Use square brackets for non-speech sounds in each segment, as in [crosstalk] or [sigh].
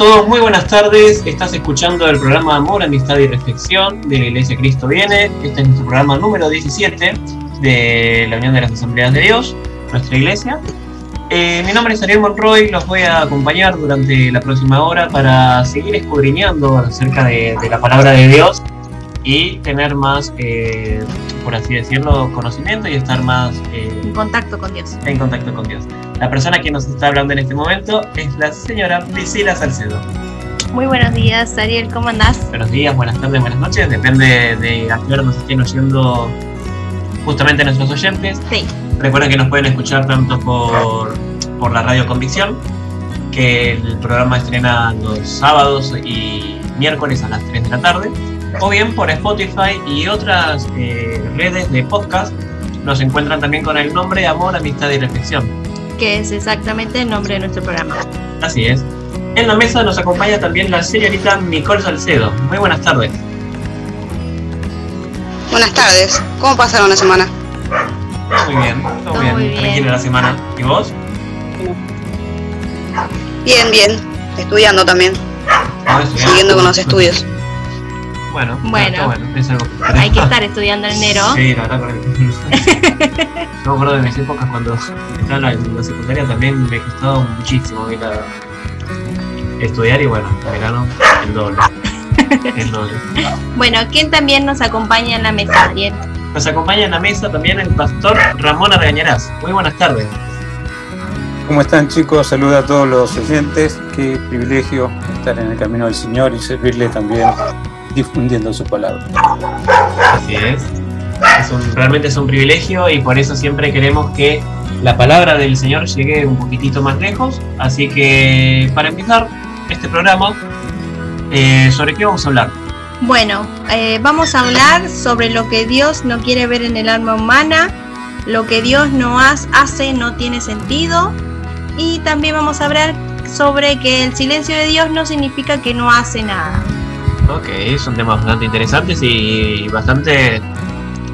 todos, muy buenas tardes. Estás escuchando el programa Amor, Amistad y Reflexión de la Iglesia Cristo Viene. Este es nuestro programa número 17 de la Unión de las Asambleas de Dios, nuestra iglesia. Eh, mi nombre es Ariel Monroy, los voy a acompañar durante la próxima hora para seguir escudriñando acerca de, la palabra de Dios y tener más, eh, por así decirlo, conocimiento y estar más eh, En contacto con Dios. en contacto con Dios. La persona que nos está hablando en este momento es la señora Priscila Salcedo. Muy buenos días, Ariel, ¿cómo andás? Buenos días, buenas tardes, buenas noches, depende de a qué hora nos estén oyendo justamente nuestros oyentes. Sí, Recuerden que nos pueden escuchar tanto por, por la radio Convicción, que el programa estrena los sábados y miércoles a las 3 de la tarde, o bien por Spotify y otras eh, redes de podcast. Nos encuentran también con el nombre Amor, Amistad y Reflexión. que es exactamente el nombre de nuestro programa. Así es. En la mesa nos acompaña también la señorita Nicole Salcedo. Muy buenas tardes. Buenas tardes, ¿cómo pasaron la semana? Muy bien, todo, Todo bien. muy bien. Tranquila la semana. ¿Y vos? Bien, bien, estudiando también, ¿Vos estudiando? siguiendo con los estudios. Bueno, Bueno. es algo. Hay que [laughs] estar estudiando en enero. Sí, la verdad. [laughs] Yo me acuerdo de mis épocas cuando estaba en la, secundaria también me costaba muchísimo ir a estudiar y bueno, en verano el doble. El doble. [laughs] Bueno, ¿quién también nos acompaña en la mesa, Ariel? Nos acompaña en la mesa también el pastor Ramón Argañarás. Muy buenas tardes. ¿Cómo están chicos? Saluda a todos los oyentes. Qué privilegio estar en el camino del Señor y servirle también difundiendo su palabra. Así es. Es un- realmente es un privilegio y por eso siempre queremos que la palabra del Señor llegue un poquitito más lejos. Así que para empezar este programa, eh, ¿sobre qué vamos a hablar? Bueno, eh, vamos a hablar sobre lo que Dios no quiere ver en el alma humana, lo que Dios no hace no tiene sentido y también vamos a hablar sobre que el silencio de Dios no significa que no hace nada. Ok, son temas bastante interesantes y bastante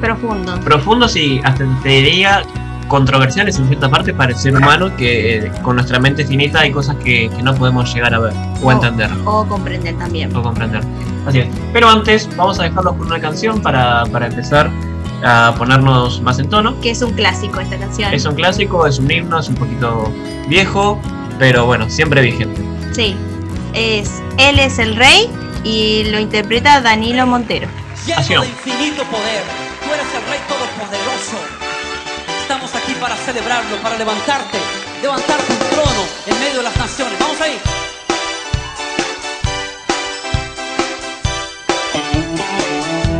Profundo. profundos y hasta te diría controversiales en cierta parte para el ser humano que eh, con nuestra mente finita hay cosas que, que no podemos llegar a ver o Oh. entender O comprender también. o comprender. Así es. Pero antes vamos a dejarlos con una canción para, para empezar a ponernos más en tono. Que es un clásico esta canción. Es un clásico, es un himno, es un poquito viejo, pero bueno, siempre vigente. Sí. Es Él es el rey y lo interpreta Danilo Montero. Lleno de infinito poder, tú eres el Rey Todopoderoso. Estamos aquí para celebrarlo, para levantarte, levantar tu trono en medio de las naciones. Vamos ahí.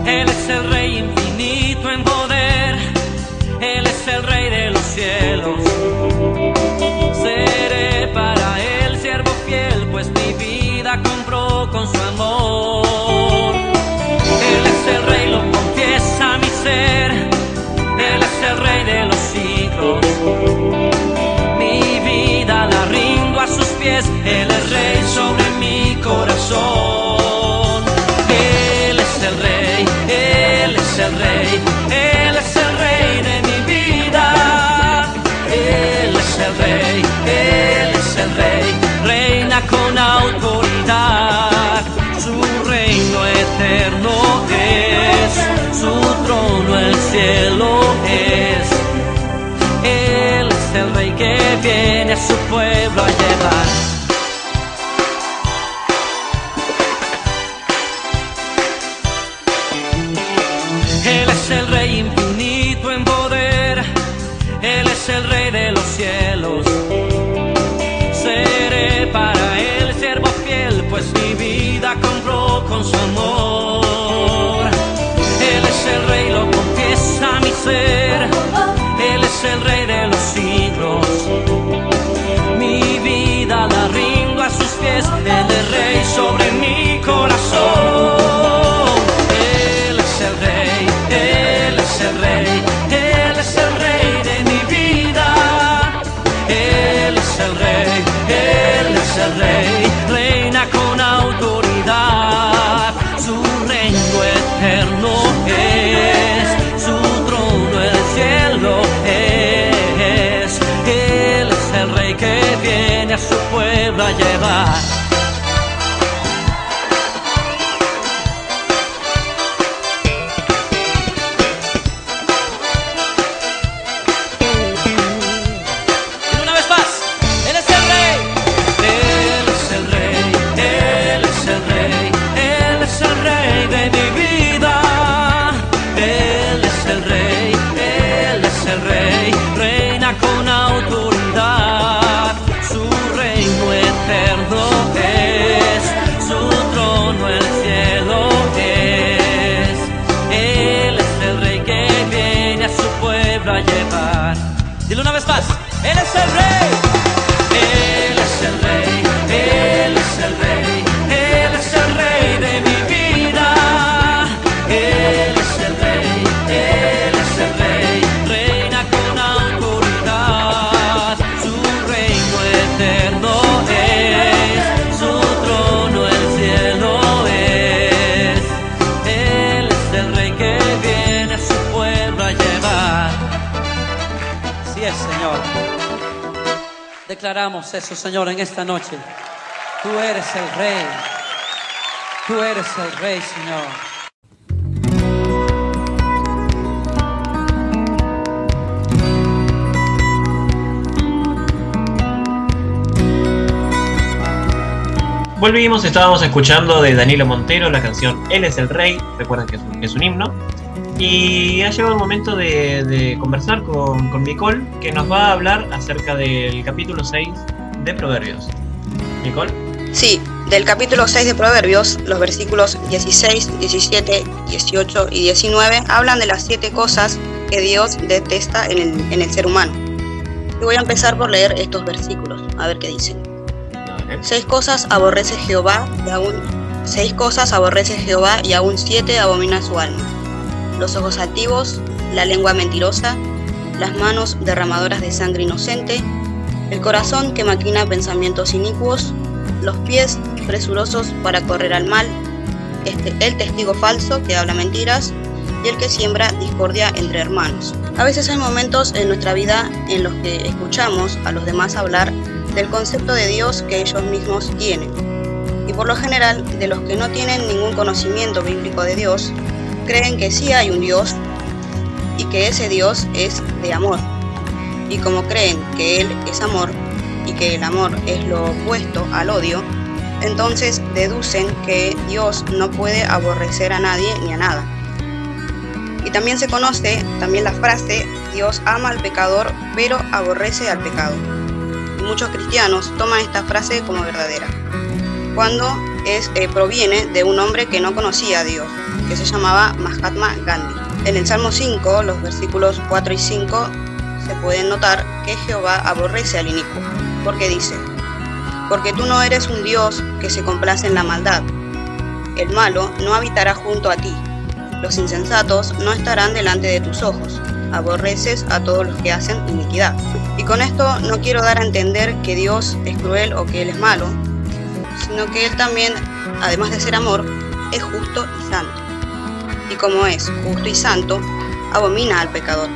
Él es el Rey infinito en poder, Él es el Rey de los cielos. Con su amor. Él es el rey, lo confiesa mi ser. Él es el rey de los siglos. Mi vida la rindo a sus pies. Él es rey sobre mi corazón. Él es el rey, Él es el rey. Él es el rey de mi vida. Él es el rey, Él es el rey. Reina con autoridad. Cielo es. Él es el rey que viene a su pueblo a llevar. Él es el rey infinito en poder, Él es el rey de los cielos. Seré para él siervo fiel, pues mi vida compró con su amor. A pueblo a llevar. Declaramos eso, Señor, en esta noche. Tú eres el Rey. Tú eres el Rey, Señor. Volvimos, estábamos escuchando de Danilo Montero la canción Él es el Rey, recuerden que es un himno. Y ha llegado el momento de, de conversar con, con Nicole, que nos va a hablar acerca del capítulo 6 de Proverbios. Nicole. Sí, del capítulo 6 de Proverbios, los versículos 16, 17, 18 y 19 hablan de las siete cosas que Dios detesta en el, en el ser humano. Y voy a empezar por leer estos versículos, a ver qué dicen. Dale. Seis cosas aborrece Jehová y aún seis cosas aborrece Jehová y aún siete abomina su alma. Los ojos altivos, la lengua mentirosa, las manos derramadoras de sangre inocente, el corazón que maquina pensamientos inicuos, los pies presurosos para correr al mal, este, el testigo falso que habla mentiras y el que siembra discordia entre hermanos. A veces hay momentos en nuestra vida en los que escuchamos a los demás hablar del concepto de Dios que ellos mismos tienen. Y por lo general, de los que no tienen ningún conocimiento bíblico de Dios, creen que sí hay un Dios y que ese Dios es de amor. Y como creen que Él es amor y que el amor es lo opuesto al odio, entonces deducen que Dios no puede aborrecer a nadie ni a nada. Y también se conoce también la frase Dios ama al pecador pero aborrece al pecado. Muchos cristianos toman esta frase como verdadera, cuando es, eh, proviene de un hombre que no conocía a Dios, que se llamaba Mahatma Gandhi. En el Salmo 5, los versículos 4 y 5, se pueden notar que Jehová aborrece al inicuo, porque dice, porque tú no eres un Dios que se complace en la maldad. El malo no habitará junto a ti. Los insensatos no estarán delante de tus ojos. Aborreces a todos los que hacen iniquidad. Y con esto no quiero dar a entender que Dios es cruel o que Él es malo, sino que Él también, además de ser amor, es justo y santo. Y como es justo y santo, abomina al pecador.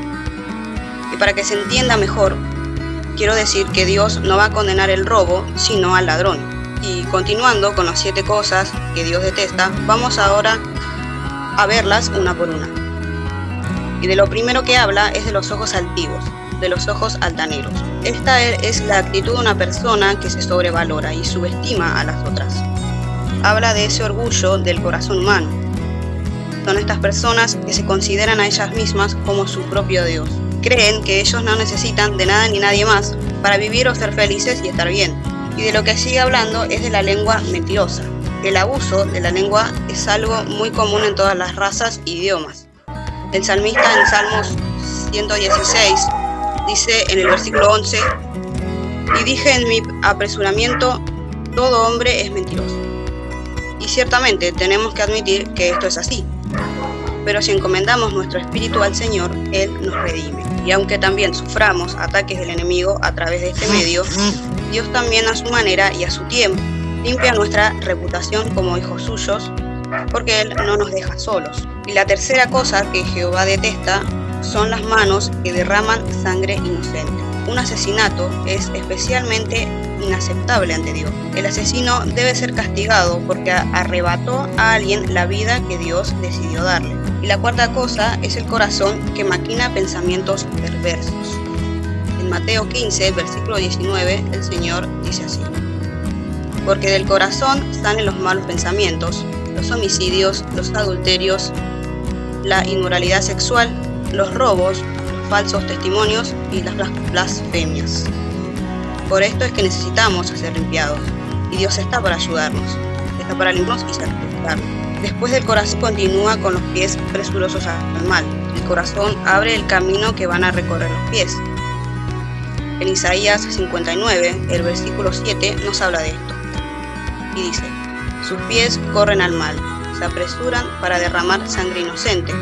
Y para que se entienda mejor, quiero decir que Dios no va a condenar el robo, sino al ladrón. Y continuando con las siete cosas que Dios detesta, vamos ahora a verlas una por una. Y de lo primero que habla es de los ojos altivos, de los ojos altaneros. Esta es la actitud de una persona que se sobrevalora y subestima a las otras. Habla de ese orgullo del corazón humano. Son estas personas que se consideran a ellas mismas como su propio Dios. Creen que ellos no necesitan de nada ni nadie más para vivir o ser felices y estar bien. Y de lo que sigue hablando es de la lengua mentirosa. El abuso de la lengua es algo muy común en todas las razas e idiomas. El salmista en Salmos 116 dice en el versículo 11, y dije en mi apresuramiento, todo hombre es mentiroso. Y ciertamente tenemos que admitir que esto es así. Pero si encomendamos nuestro espíritu al Señor, Él nos redime. Y aunque también suframos ataques del enemigo a través de este medio, Dios también a su manera y a su tiempo limpia nuestra reputación como hijos suyos, porque Él no nos deja solos. Y la tercera cosa que Jehová detesta son las manos que derraman sangre inocente. Un asesinato es especialmente inaceptable ante Dios. El asesino debe ser castigado porque arrebató a alguien la vida que Dios decidió darle. Y la cuarta cosa es el corazón que maquina pensamientos perversos. En Mateo 15, versículo 19, el Señor dice así. Porque del corazón salen los malos pensamientos, los homicidios, los adulterios, la inmoralidad sexual, los robos, falsos testimonios y las blasfemias. Por esto es que necesitamos ser limpiados y Dios está para ayudarnos, está para limpiarnos y santificarnos. Después del corazón continúa con los pies presurosos al mal. El corazón abre el camino que van a recorrer los pies. En Isaías 59, el versículo 7 nos habla de esto. Y dice, sus pies corren al mal, se apresuran para derramar sangre inocente.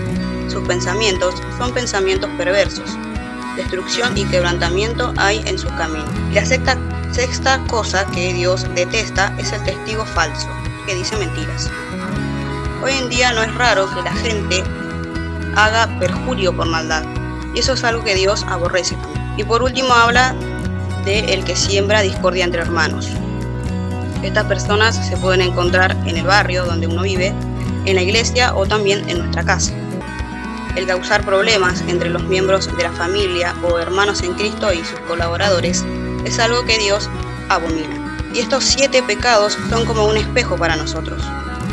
Sus pensamientos son pensamientos perversos. Destrucción y quebrantamiento hay en su camino. La sexta, sexta cosa que Dios detesta es el testigo falso, que dice mentiras. Hoy en día no es raro que la gente haga perjurio por maldad, y eso es algo que Dios aborrece. Y por último habla de el que siembra discordia entre hermanos. Estas personas se pueden encontrar en el barrio donde uno vive, en la iglesia o también en nuestra casa. El causar problemas entre los miembros de la familia o hermanos en Cristo y sus colaboradores es algo que Dios abomina. Y estos siete pecados son como un espejo para nosotros,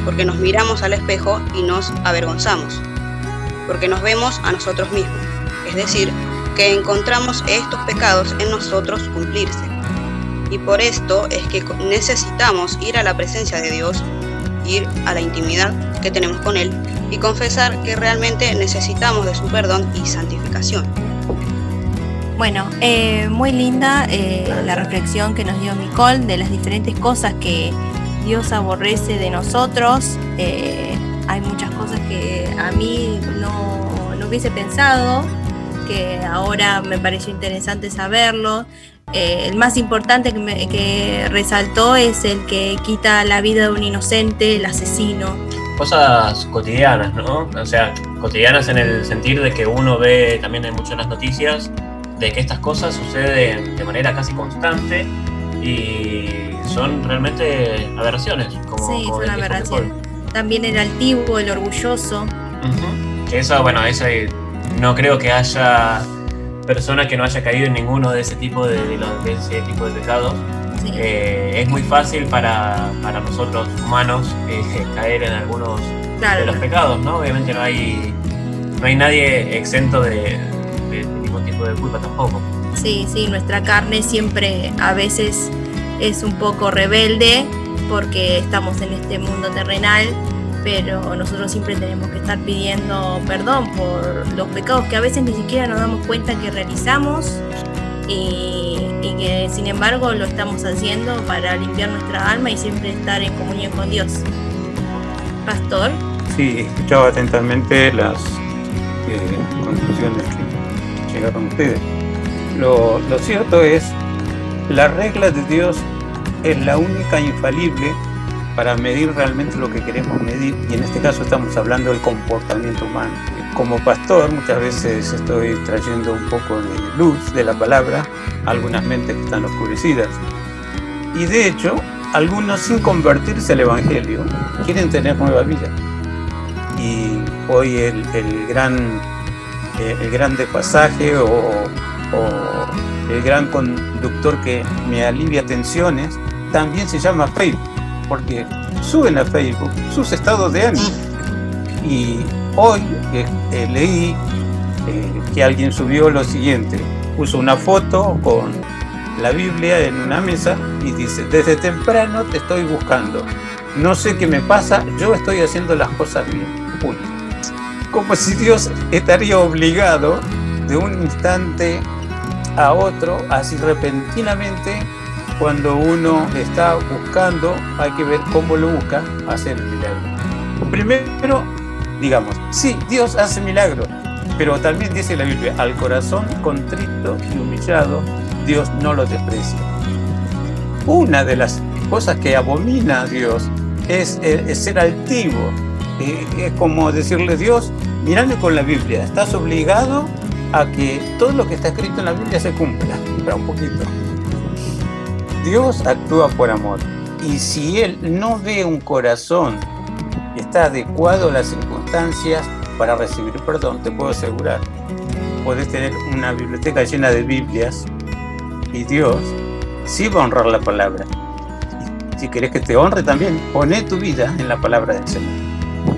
porque nos miramos al espejo y nos avergonzamos, porque nos vemos a nosotros mismos, es decir, que encontramos estos pecados en nosotros cumplirse. Y por esto es que necesitamos ir a la presencia de Dios, ir a la intimidad que tenemos con Él y confesar que realmente necesitamos de su perdón y santificación. Bueno, eh, muy linda eh, la reflexión que nos dio Nicole de las diferentes cosas que Dios aborrece de nosotros. Eh, hay muchas cosas que a mí no, no hubiese pensado, que ahora me pareció interesante saberlo. El más importante que, que resaltó es el que quita la vida de un inocente, el asesino. Cosas cotidianas, ¿no? O sea, cotidianas en el sentido de que uno ve también en muchas las noticias de que estas cosas suceden de manera casi constante y son realmente aberraciones. Como, sí, como son aberraciones. También el altivo, el orgulloso. Que eso, bueno, ese no creo que haya persona que no haya caído en ninguno de ese tipo de, de los- de ese tipo de pecados. Eh, es muy fácil para, para nosotros humanos eh, [laughs] caer en algunos claro, de los pecados, ¿no? Obviamente no hay no hay nadie exento de, de ningún tipo de culpa tampoco. Sí, sí, nuestra carne siempre a veces es un poco rebelde porque estamos en este mundo terrenal, pero nosotros siempre tenemos que estar pidiendo perdón por los pecados que a veces ni siquiera nos damos cuenta que realizamos y, y que sin embargo lo estamos haciendo para limpiar nuestra alma y siempre estar en comunión con Dios. Pastor, Sí, escuchaba atentamente las eh, conclusiones que llegaron ustedes. Lo, lo cierto es, la regla de Dios es la única infalible para medir realmente lo que queremos medir y en este caso estamos hablando del comportamiento humano. Como pastor muchas veces estoy trayendo un poco de luz de la palabra a algunas mentes que están oscurecidas. Y de hecho, algunos sin convertirse al Evangelio quieren tener nueva vida. Y hoy el, el gran eh, el gran desfasaje o, o el gran conductor que me alivia tensiones también se llama Facebook porque suben a Facebook sus estados de ánimo. Y hoy eh, leí eh, que alguien subió lo siguiente puso una foto con la Biblia en una mesa y dice desde temprano te estoy buscando no sé qué me pasa, yo estoy haciendo las cosas bien. Como si Dios estaría obligado de un instante a otro, así repentinamente, cuando uno está buscando, hay que ver cómo lo busca, hacer el milagro. Primero, digamos, sí, Dios hace milagros, pero también dice la Biblia, al corazón contrito y humillado, Dios no lo desprecia. Una de las cosas que abomina a Dios es, eh, es ser altivo. Eh, es como decirle, Dios, mirame con la Biblia, estás obligado a que todo lo que está escrito en la Biblia se cumpla. Espera un poquito. Dios actúa por amor. Y si Él no ve un corazón que está adecuado a las circunstancias para recibir perdón, te puedo asegurar, puedes tener una biblioteca llena de Biblias y Dios sí va a honrar la palabra. Y si querés que te honre también, poné tu vida en la palabra del Señor.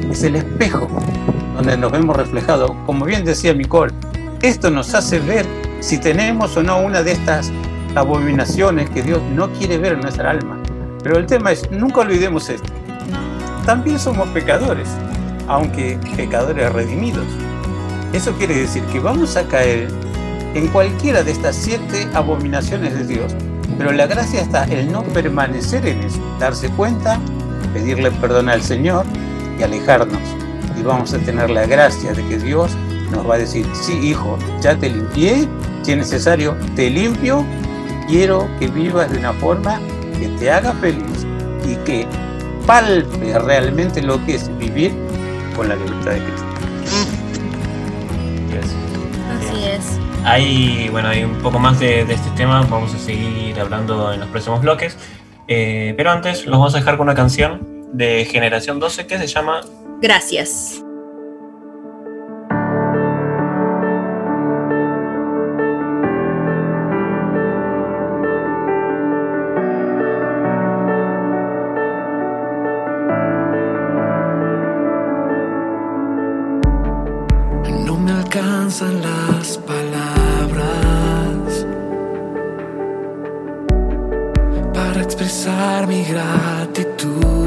Es el espejo donde nos vemos reflejados. Como bien decía Nicole, esto nos hace ver si tenemos o no una de estas abominaciones que Dios no quiere ver en nuestra alma. Pero el tema es, nunca olvidemos esto. También somos pecadores, aunque pecadores redimidos. Eso quiere decir que vamos a caer en cualquiera de estas siete abominaciones de Dios, pero la gracia está en no permanecer en eso, darse cuenta, pedirle perdón al Señor y alejarnos. Y vamos a tener la gracia de que Dios nos va a decir, sí, hijo, ya te limpié, si es necesario, te limpio, quiero que vivas de una forma que te haga feliz y que palpe realmente lo que es vivir con la libertad de Cristo. Yes. Así es. Hay, bueno, hay un poco más de, de este tema, vamos a seguir hablando en los próximos bloques. Eh, pero antes los vamos a dejar con una canción de Generación 12 que se llama Gracias. Expresar mi gratitud.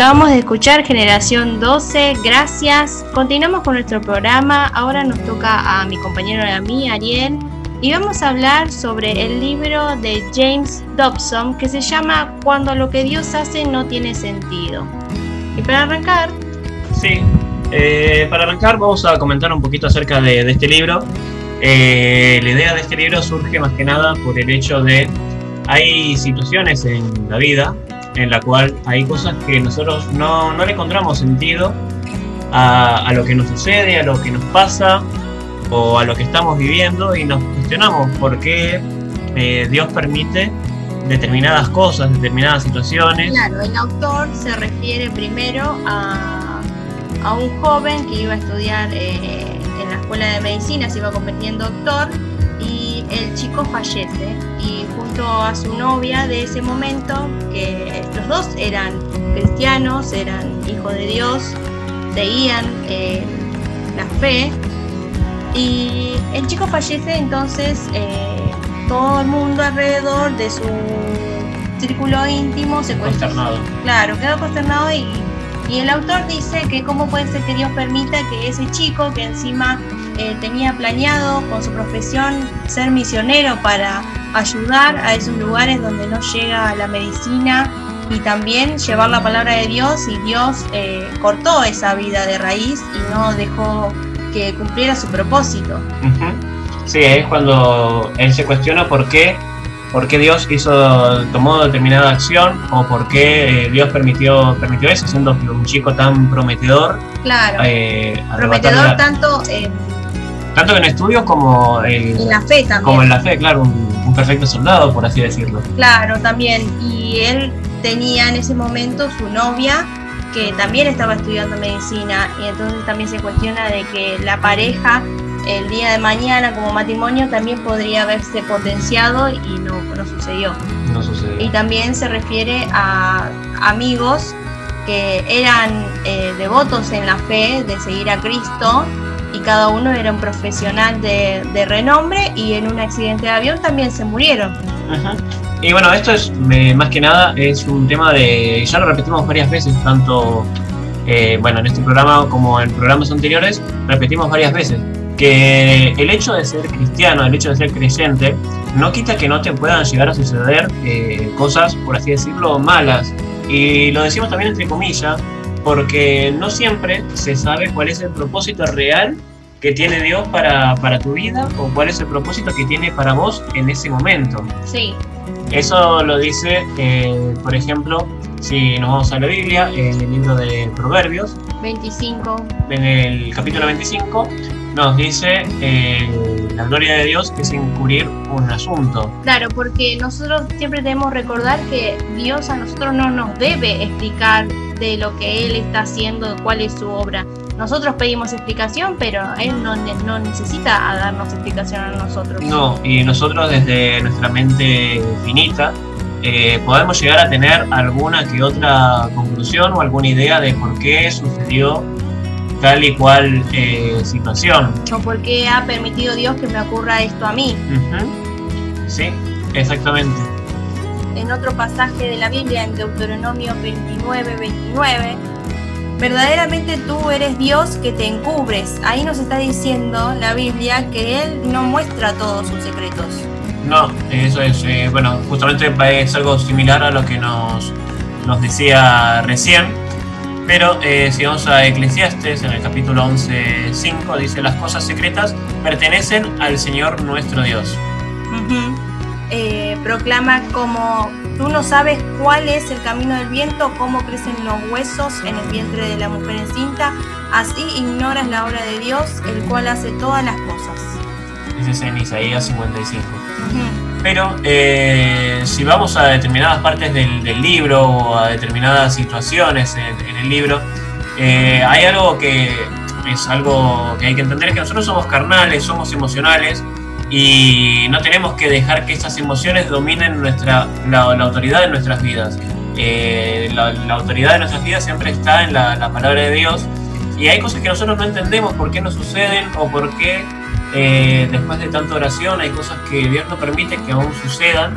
Acabamos de escuchar Generación 12, gracias. Continuamos con nuestro programa. Ahora nos toca a mi compañero y a mí, Ariel, y vamos a hablar sobre el libro de James Dobson que se llama Cuando lo que Dios hace no tiene sentido. Y para arrancar, Sí, eh, para arrancar vamos a comentar un poquito acerca de, este libro. Eh, la idea de este libro surge más que nada por el hecho de hay situaciones en la vida en la cual hay cosas que nosotros no, no le encontramos sentido a, a lo que nos sucede, a lo que nos pasa o a lo que estamos viviendo y nos cuestionamos por qué eh, Dios permite determinadas cosas, determinadas situaciones. claro, el autor se refiere primero a, a un joven que iba a estudiar eh, en la escuela de medicina, se iba a convertir en doctor y el chico fallece y junto a su novia de ese momento, que los dos eran cristianos, eran hijos de Dios, seguían eh, la fe y el chico fallece entonces eh, todo el mundo alrededor de su círculo íntimo se Consternado. Claro, quedó consternado y, y el autor dice que cómo puede ser que Dios permita que ese chico que encima eh, tenía planeado con su profesión ser misionero para ayudar a esos lugares donde no llega la medicina y también llevar la palabra de Dios y Dios eh, cortó esa vida de raíz y no dejó que cumpliera su propósito. Sí, es cuando él se cuestiona por qué, por qué Dios hizo, tomó determinada acción o por qué eh, Dios permitió, permitió eso, siendo un chico tan prometedor. Claro, eh, prometedor tanto en, tanto en estudios como en, en la fe también. como en la fe, claro, un, un perfecto soldado, por así decirlo. Claro, también. Y él tenía en ese momento su novia que también estaba estudiando medicina y entonces también se cuestiona de que la pareja el día de mañana como matrimonio también podría haberse potenciado y no, no sucedió. No sucedió. Y también se refiere a amigos que eran eh, devotos en la fe de seguir a Cristo y cada uno era un profesional de, de renombre y en un accidente de avión también se murieron. Ujú. Y bueno, esto es más que nada es un tema de, ya lo repetimos varias veces, tanto eh, bueno en este programa como en programas anteriores, repetimos varias veces que el hecho de ser cristiano, el hecho de ser creyente, no quita que no te puedan llegar a suceder eh, cosas, por así decirlo, malas. Y lo decimos también entre comillas, porque no siempre se sabe cuál es el propósito real que tiene Dios para, para tu vida o cuál es el propósito que tiene para vos en ese momento. Sí, Eso lo dice, eh, por ejemplo, si nos vamos a la Biblia, en el libro de Proverbios, 25. en el capítulo 25, nos dice eh, la gloria de Dios es encubrir un asunto. Claro, porque nosotros siempre debemos recordar que Dios a nosotros no nos debe explicar de lo que Él está haciendo, cuál es su obra. Nosotros pedimos explicación, pero Él no, no necesita a darnos explicación a nosotros. No, y nosotros desde nuestra mente finita eh, podemos llegar a tener alguna que otra conclusión o alguna idea de por qué sucedió tal y cual eh, situación. O por qué ha permitido Dios que me ocurra esto a mí. Sí, exactamente. En otro pasaje de la Biblia, en Deuteronomio 29, 29, verdaderamente tú eres Dios que te encubres. Ahí nos está diciendo la Biblia que Él no muestra todos sus secretos. No, eso es, eh, bueno, justamente es algo similar a lo que nos, nos decía recién, pero eh, si vamos a Eclesiastes, en el capítulo 11, 5, dice, las cosas secretas pertenecen al Señor nuestro Dios. Ujú. Eh, proclama como Tú no sabes cuál es el camino del viento, cómo crecen los huesos en el vientre de la mujer encinta. Así ignoras la obra de Dios, el cual hace todas las cosas. Es en Isaías 55. Pero eh, si vamos a determinadas partes del, del, libro o a determinadas situaciones en, en el libro, eh, hay algo que es algo que hay que entender, que nosotros somos carnales, somos emocionales y no tenemos que dejar que esas emociones dominen nuestra, la, la autoridad de nuestras vidas. Eh, la, la, autoridad de nuestras vidas siempre está en la, la, palabra de Dios y hay cosas que nosotros no entendemos por qué nos suceden o por qué eh, después de tanta oración hay cosas que Dios no permite que aún sucedan.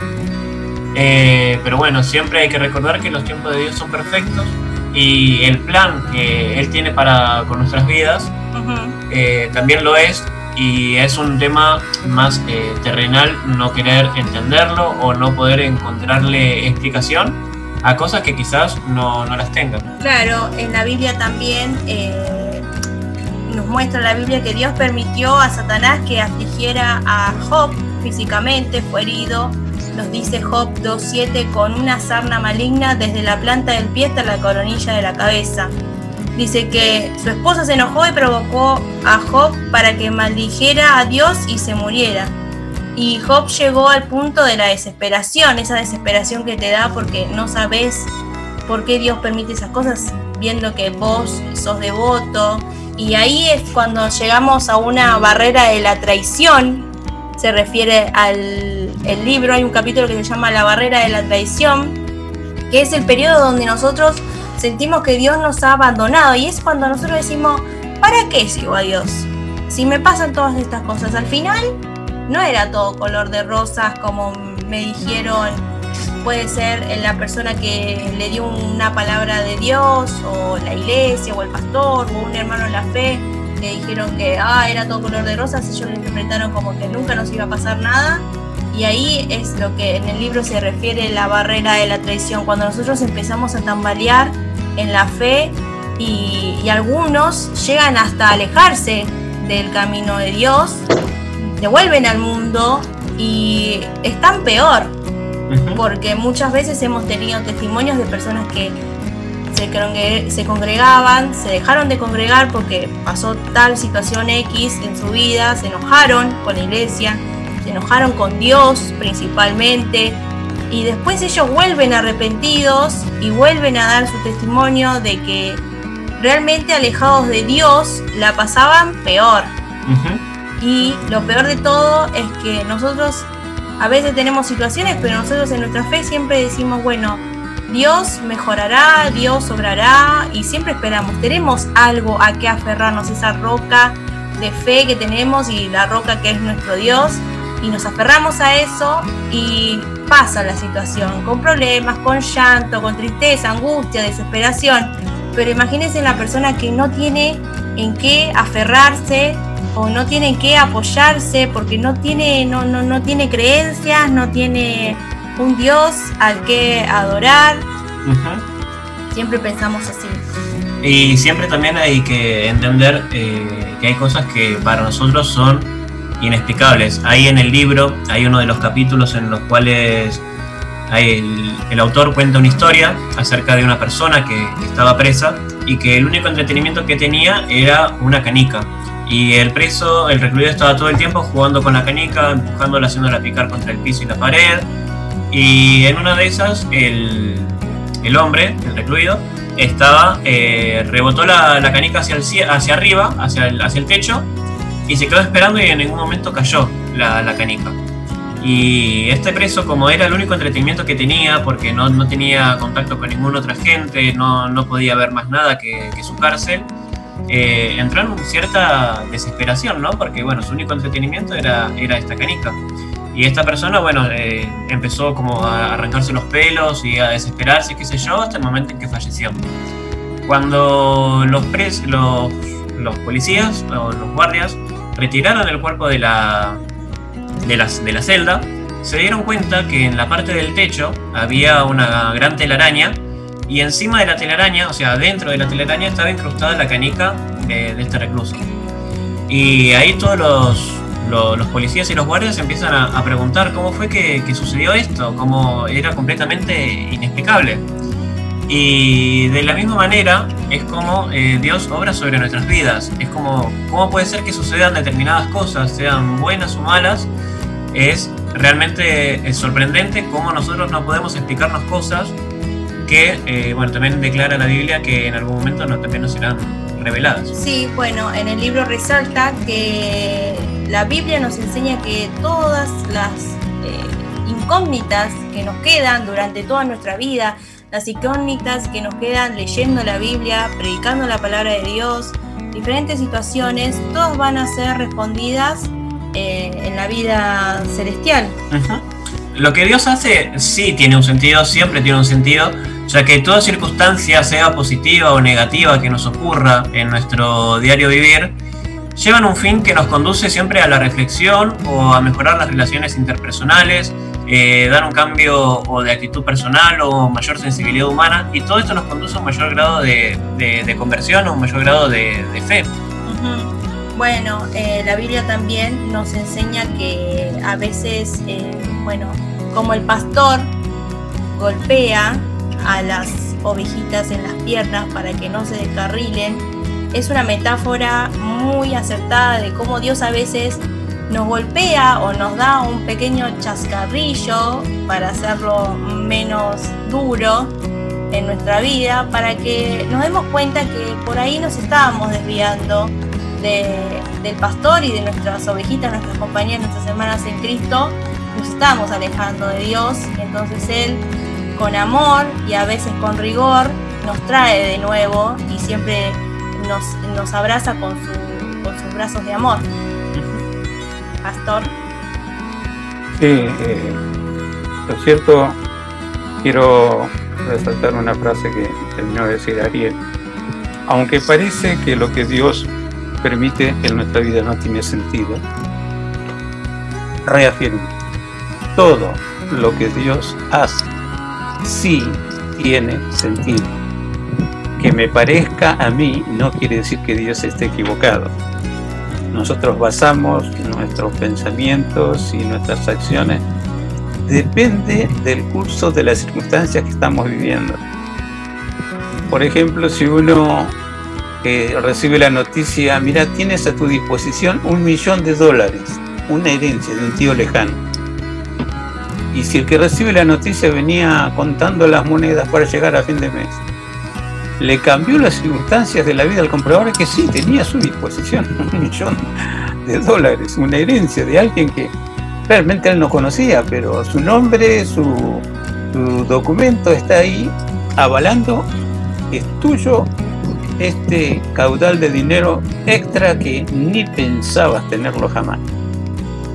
Eh, pero bueno, siempre hay que recordar que los tiempos de Dios son perfectos y el plan que Él tiene para con nuestras vidas uh -huh. también lo es y es un tema más eh, terrenal no querer entenderlo o no poder encontrarle explicación a cosas que quizás no, no las tengan. Claro, en la Biblia también eh, nos muestra la Biblia que Dios permitió a Satanás que afligiera a Job físicamente, fue herido, nos dice Job 2.7, con una sarna maligna desde la planta del pie hasta la coronilla de la cabeza dice que su esposa se enojó y provocó a Job para que maldijera a Dios y se muriera. Y Job llegó al punto de la desesperación, esa desesperación que te da porque no sabes por qué Dios permite esas cosas, viendo que vos sos devoto. Y ahí es cuando llegamos a una barrera de la traición, se refiere al el libro, hay un capítulo que se llama La barrera de la traición, que es el periodo donde nosotros sentimos que Dios nos ha abandonado y es cuando nosotros decimos, ¿para qué sigo a Dios? Si me pasan todas estas cosas, al final no era todo color de rosas como me dijeron, puede ser la persona que le dio una palabra de Dios o la iglesia o el pastor o un hermano en la fe que dijeron que ah, era todo color de rosas, ellos lo interpretaron como que nunca nos iba a pasar nada. Y ahí es lo que en el libro se refiere la barrera de la traición, cuando nosotros empezamos a tambalear en la fe y, y, algunos llegan hasta alejarse del camino de Dios, devuelven al mundo y están peor, porque muchas veces hemos tenido testimonios de personas que se, se congregaban, se dejaron de congregar porque pasó tal situación X en su vida, se enojaron con la iglesia, se enojaron con Dios principalmente, y después ellos vuelven arrepentidos y vuelven a dar su testimonio de que realmente alejados de Dios la pasaban peor. Uh -huh. Y lo peor de todo es que nosotros a veces tenemos situaciones, pero nosotros en nuestra fe siempre decimos, bueno, Dios mejorará, Dios obrará y siempre esperamos, tenemos algo a que aferrarnos, esa roca de fe que tenemos y la roca que es nuestro Dios y nos aferramos a eso y pasa la situación, con problemas, con llanto, con tristeza, angustia, desesperación. Pero imagínense la persona que no tiene en qué aferrarse o no tiene en qué apoyarse porque no tiene, no, no, no tiene creencias, no tiene un Dios al que adorar. Uh -huh. Siempre pensamos así. Y siempre también hay que entender eh, que hay cosas que para nosotros son inexplicables. Ahí en el libro hay uno de los capítulos en los cuales el, autor cuenta una historia acerca de una persona que, estaba presa y que el único entretenimiento que tenía era una canica. Y el preso, el recluido estaba todo el tiempo jugando con la canica, empujándola, haciéndola picar contra el piso y la pared. Y en una de esas, el, hombre, el recluido, estaba, eh, rebotó la, la, canica hacia, el, hacia arriba, hacia el, hacia el techo, y se quedó esperando y en ningún momento cayó la, la, canica. Y este preso, como era el único entretenimiento que tenía, porque no, no tenía contacto con ninguna otra gente, no, no podía ver más nada que, que su cárcel, eh, entró en cierta desesperación, ¿no? Porque, bueno, su único entretenimiento era, era esta canica. Y esta persona, bueno, eh, empezó como a arrancarse los pelos y a desesperarse, qué sé yo, hasta el momento en que falleció. Cuando los, pres los, los policías o los guardias retiraron el cuerpo de la, de, de la celda, se dieron cuenta que en la parte del techo había una gran telaraña y encima de la telaraña, o sea, dentro de la telaraña estaba incrustada la canica de, de este recluso. Y ahí todos los, lo- los policías y los guardias empiezan a, a preguntar cómo fue que, que sucedió esto, cómo era completamente inexplicable. Y de la misma manera es como eh, Dios obra sobre nuestras vidas. Es como cómo puede ser que sucedan determinadas cosas, sean buenas o malas. Es realmente es sorprendente cómo nosotros no podemos explicarnos cosas que, eh, bueno, también declara la Biblia que en algún momento no, también nos serán reveladas. Sí, bueno, en el libro resalta que la Biblia nos enseña que todas las eh, incógnitas que nos quedan durante toda nuestra vida, las incógnitas que nos quedan leyendo la Biblia, predicando la palabra de Dios, diferentes situaciones, todas van a ser respondidas eh, en la vida celestial. Lo que Dios hace sí tiene un sentido, siempre tiene un sentido, ya que toda circunstancia, sea positiva o negativa que nos ocurra en nuestro diario vivir, llevan un fin que nos conduce siempre a la reflexión o a mejorar las relaciones interpersonales, eh, dar un cambio o de actitud personal o mayor sensibilidad humana, y todo esto nos conduce a un mayor grado de, de- conversión o un mayor grado de, de fe. Bueno, eh, la Biblia también nos enseña que a veces, eh, bueno, como el pastor golpea a las ovejitas en las piernas para que no se descarrilen, es una metáfora muy acertada de cómo Dios a veces nos golpea o nos da un pequeño chascarrillo para hacerlo menos duro en nuestra vida, para que nos demos cuenta que por ahí nos estábamos desviando de- del pastor y de nuestras ovejitas, nuestras compañeras, nuestras hermanas en Cristo, nos estamos alejando de Dios, entonces Él con amor y a veces con rigor nos trae de nuevo y siempre nos, nos abraza con, su- con sus brazos de amor. Pastor. Sí, eh, lo cierto, quiero resaltar una frase que terminó de decir Ariel. Aunque parece que lo que Dios permite en nuestra vida no tiene sentido, reafirmo, todo lo que Dios hace sí tiene sentido. Que me parezca a mí no quiere decir que Dios esté equivocado. Nosotros basamos nuestros pensamientos y nuestras acciones depende del curso de las circunstancias que estamos viviendo. Por ejemplo, si uno eh, recibe la noticia, mira, tienes a tu disposición un millón de dólares, una herencia de un tío lejano. Y si el que recibe la noticia venía contando las monedas para llegar a fin de mes, le cambió las circunstancias de la vida al comprador que sí tenía a su disposición un millón de dólares, una herencia de alguien que realmente él no conocía, pero su nombre, su, su documento está ahí avalando que es tuyo este caudal de dinero extra que ni pensabas tenerlo jamás.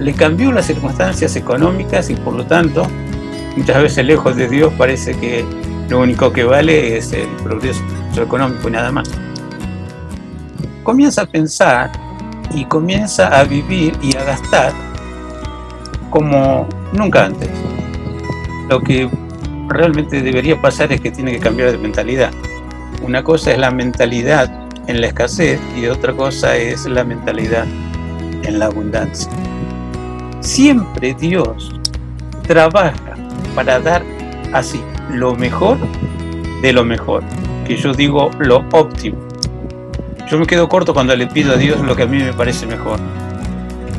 Le cambió las circunstancias económicas y por lo tanto, muchas veces lejos de Dios parece que lo único que vale es progreso económico y nada más. Comienza a pensar y comienza a vivir y a gastar como nunca antes. Lo que realmente debería pasar es que tiene que cambiar de mentalidad. Una cosa es la mentalidad en la escasez y otra cosa es la mentalidad en la abundancia. Siempre Dios trabaja para dar así lo mejor de lo mejor, que yo digo lo óptimo. Yo me quedo corto cuando le pido a Dios lo que a mí me parece mejor.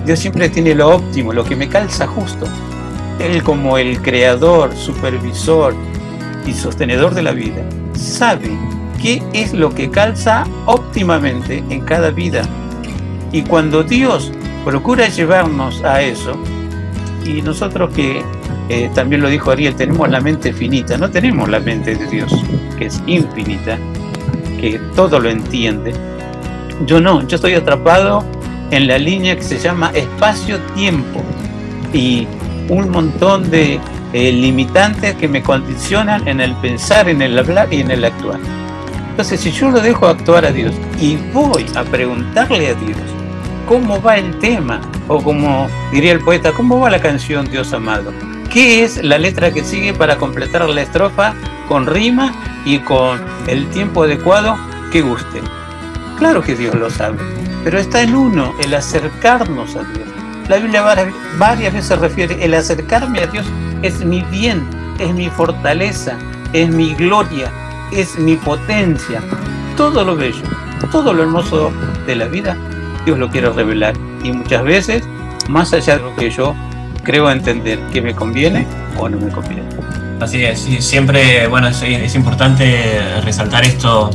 Dios siempre tiene lo óptimo, lo que me calza justo. Él como el creador, supervisor y sostenedor de la vida, sabe qué es lo que calza óptimamente en cada vida. Y cuando Dios procura llevarnos a eso, y nosotros que eh, también lo dijo Ariel, tenemos la mente finita, no tenemos la mente de Dios, que es infinita, que todo lo entiende. Yo no, yo estoy atrapado en la línea que se llama espacio-tiempo y un montón de eh, limitantes que me condicionan en el pensar, en el hablar y en el actuar. Entonces, si yo lo dejo actuar a Dios y voy a preguntarle a Dios cómo va el tema, o como diría el poeta, cómo va la canción Dios amado, qué es la letra que sigue para completar la estrofa con rima y con el tiempo adecuado que guste. Claro que Dios lo sabe, pero está en uno el acercarnos a Dios, La Biblia varias, veces refiere, el acercarme a Dios es mi bien, es mi fortaleza, es mi gloria, es mi potencia. Todo lo bello, todo lo hermoso de la vida, Dios lo quiere revelar. Y muchas veces, más allá de lo que yo creo entender que me conviene o no me conviene. Así es, y siempre, bueno, es, es importante resaltar esto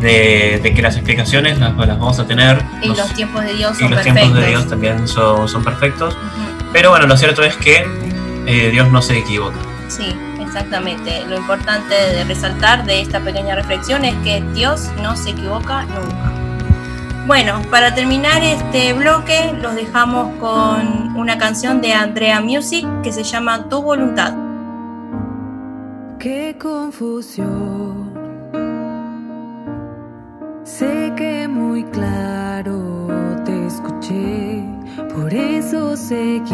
de, de que las explicaciones las, las vamos a tener. Y los- los tiempos de Dios y son los perfectos. tiempos de Dios también son, son perfectos. Ujú. Pero bueno, lo cierto es que eh, Dios no se equivoca. Sí, exactamente. Lo importante de resaltar de esta pequeña reflexión es que Dios no se equivoca nunca. Bueno, para terminar este bloque, los dejamos con una canción de Andrea Music que se llama Tu voluntad. Qué confusión. Sé que muy claro te escuché, por eso seguí.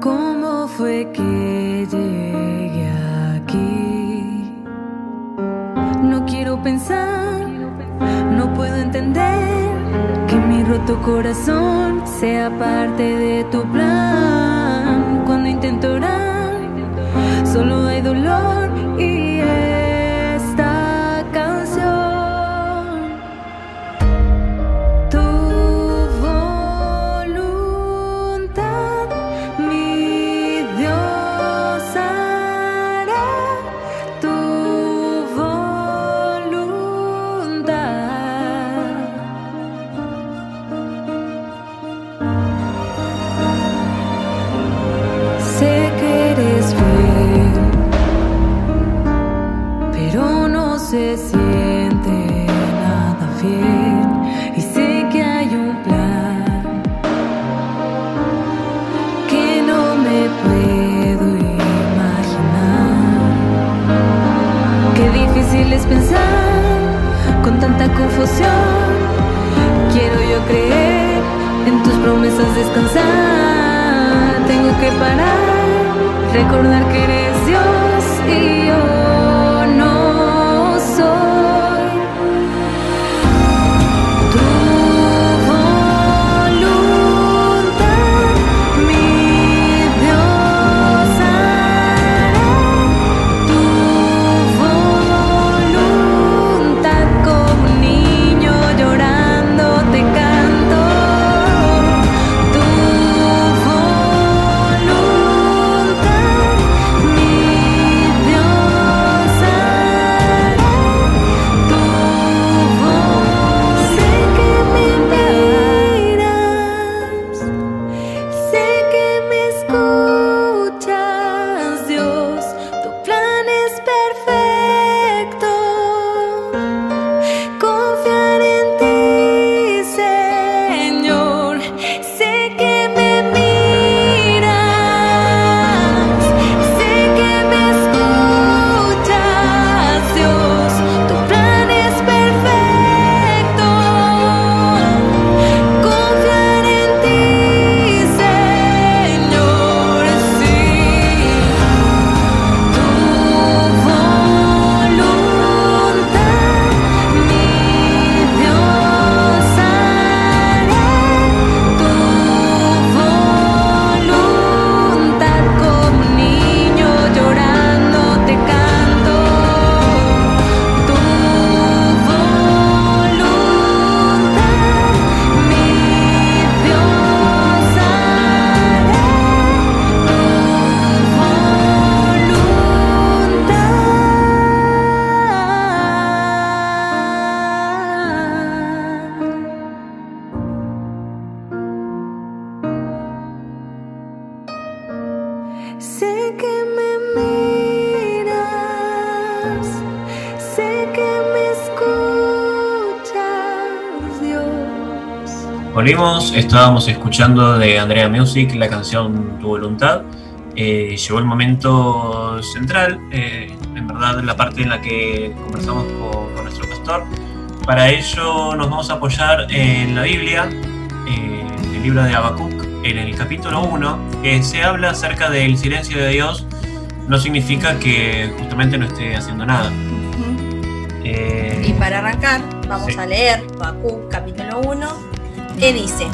¿Cómo fue que llegué pensar, no puedo entender que mi roto corazón sea parte de tu plan. Cuando intento orar, solo hay dolor Volvimos, estábamos escuchando de Andrea Music la canción Tu Voluntad. Eh, llegó el momento central, eh, en verdad, la parte en la que conversamos con, con nuestro pastor. Para ello nos vamos a apoyar en la Biblia, eh, en el libro de Habacuc, en el capítulo 1, que se habla acerca del silencio de Dios. No significa que justamente no esté haciendo nada. Ujú. Eh, Y para arrancar, vamos Sí. a leer Habacuc capítulo 1, dice,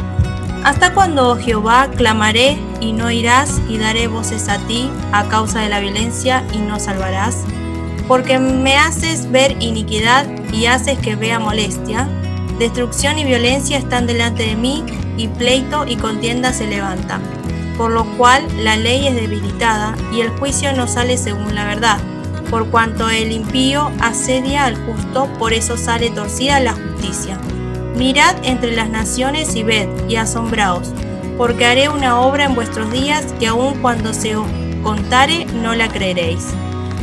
¿Hasta cuándo, oh Jehová, clamaré y no irás y daré voces a ti a causa de la violencia y no salvarás? Porque me haces ver iniquidad y haces que vea molestia. Destrucción y violencia están delante de mí y pleito y contienda se levantan. Por lo cual la ley es debilitada y el juicio no sale según la verdad. Por cuanto el impío asedia al justo, por eso sale torcida la justicia. Mirad entre las naciones y ved y asombraos, porque haré una obra en vuestros días que aun cuando se os contare no la creeréis.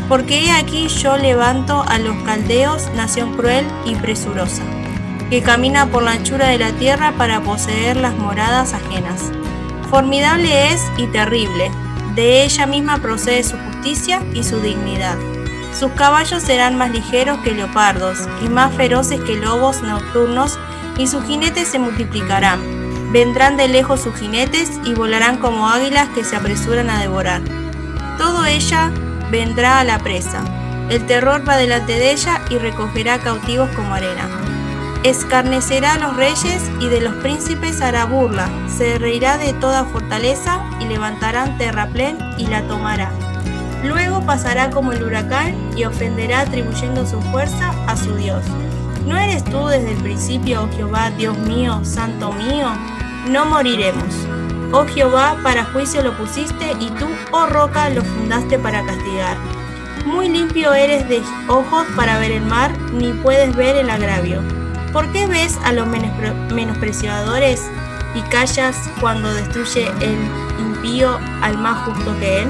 Porque he aquí yo levanto a los caldeos, nación cruel y presurosa, que camina por la anchura de la tierra para poseer las moradas ajenas. Formidable es y terrible, de ella misma procede su justicia y su dignidad. Sus caballos serán más ligeros que leopardos y más feroces que lobos nocturnos y sus jinetes se multiplicarán. Vendrán de lejos sus jinetes y volarán como águilas que se apresuran a devorar. Todo ella vendrá a la presa. El terror va delante de ella y recogerá cautivos como arena. Escarnecerá a los reyes y de los príncipes hará burla. Se reirá de toda fortaleza y levantarán terraplén y la tomará. Luego pasará como el huracán y ofenderá atribuyendo su fuerza a su Dios. ¿No eres tú desde el principio, oh Jehová, Dios mío, santo mío? No moriremos. Oh Jehová, para juicio lo pusiste y tú, oh roca, lo fundaste para castigar. Muy limpio eres de ojos para ver el mar, ni puedes ver el agravio. ¿Por qué ves a los menospreciadores y callas cuando destruye el impío al más justo que él?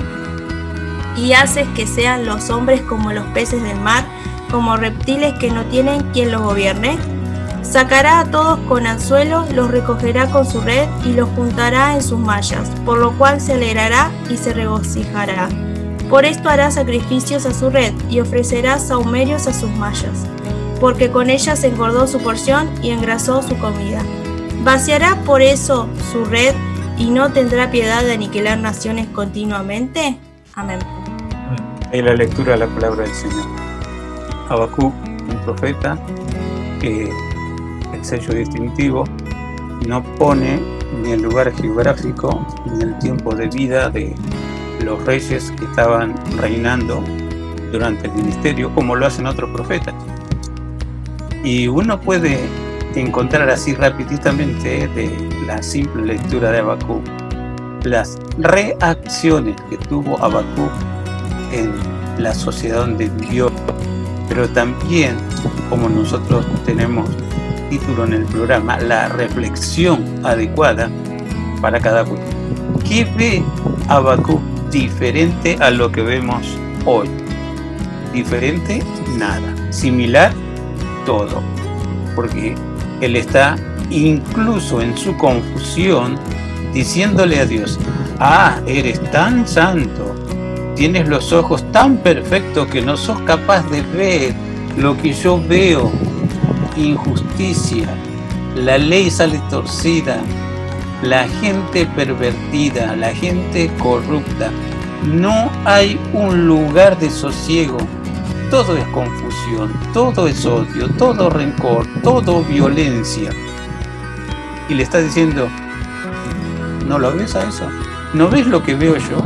Y haces que sean los hombres como los peces del mar, como reptiles que no tienen quien los gobierne? Sacará a todos con anzuelo, los recogerá con su red y los juntará en sus mallas, por lo cual se alegrará y se regocijará. Por esto hará sacrificios a su red y ofrecerá saumerios a sus mallas, porque con ellas engordó su porción y engrasó su comida. ¿Vaciará por eso su red y no tendrá piedad de aniquilar naciones continuamente? Amén. En la lectura de la palabra del Señor. Habacuc, un profeta, el sello distintivo no pone ni el lugar geográfico ni el tiempo de vida de los reyes que estaban reinando durante el ministerio, como lo hacen otros profetas. Y uno puede encontrar así rapiditamente de la simple lectura de Habacuc las reacciones que tuvo Habacuc en la sociedad donde vivió pero también, como nosotros tenemos título en el programa, la reflexión adecuada para cada uno. ¿Qué ve Habacuc diferente a lo que vemos hoy? Diferente, nada. Similar, todo. Porque él está incluso en su confusión diciéndole a Dios, ah, eres tan santo, Tienes los ojos tan perfectos que no sos capaz de ver lo que yo veo. Injusticia. La ley sale torcida. La gente pervertida. La gente corrupta. No hay un lugar de sosiego. Todo es confusión, todo es odio, todo rencor, todo violencia. Y le está diciendo, ¿no lo ves a eso? ¿No ves lo que veo yo?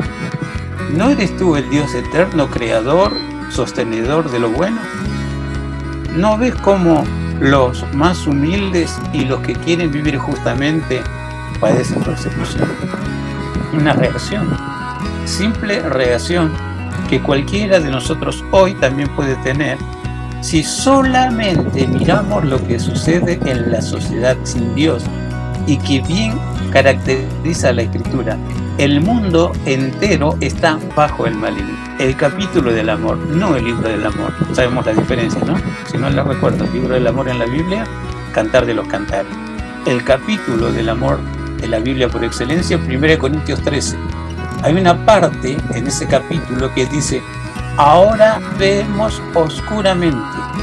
¿No eres tú el Dios eterno, creador, sostenedor de lo bueno? ¿No ves cómo los más humildes y los que quieren vivir justamente padecen persecución? Una reacción, simple reacción que cualquiera de nosotros hoy también puede tener si solamente miramos lo que sucede en la sociedad sin Dios y que bien caracteriza la escritura el mundo entero está bajo el maligno. El capítulo del amor, no el libro del amor. Sabemos la diferencia, ¿no? Si no la recuerdo, el libro del amor en la Biblia, Cantar de los Cantares. El capítulo del amor de la Biblia por excelencia, 1 Corintios 13. Hay una parte en ese capítulo que dice, ahora vemos oscuramente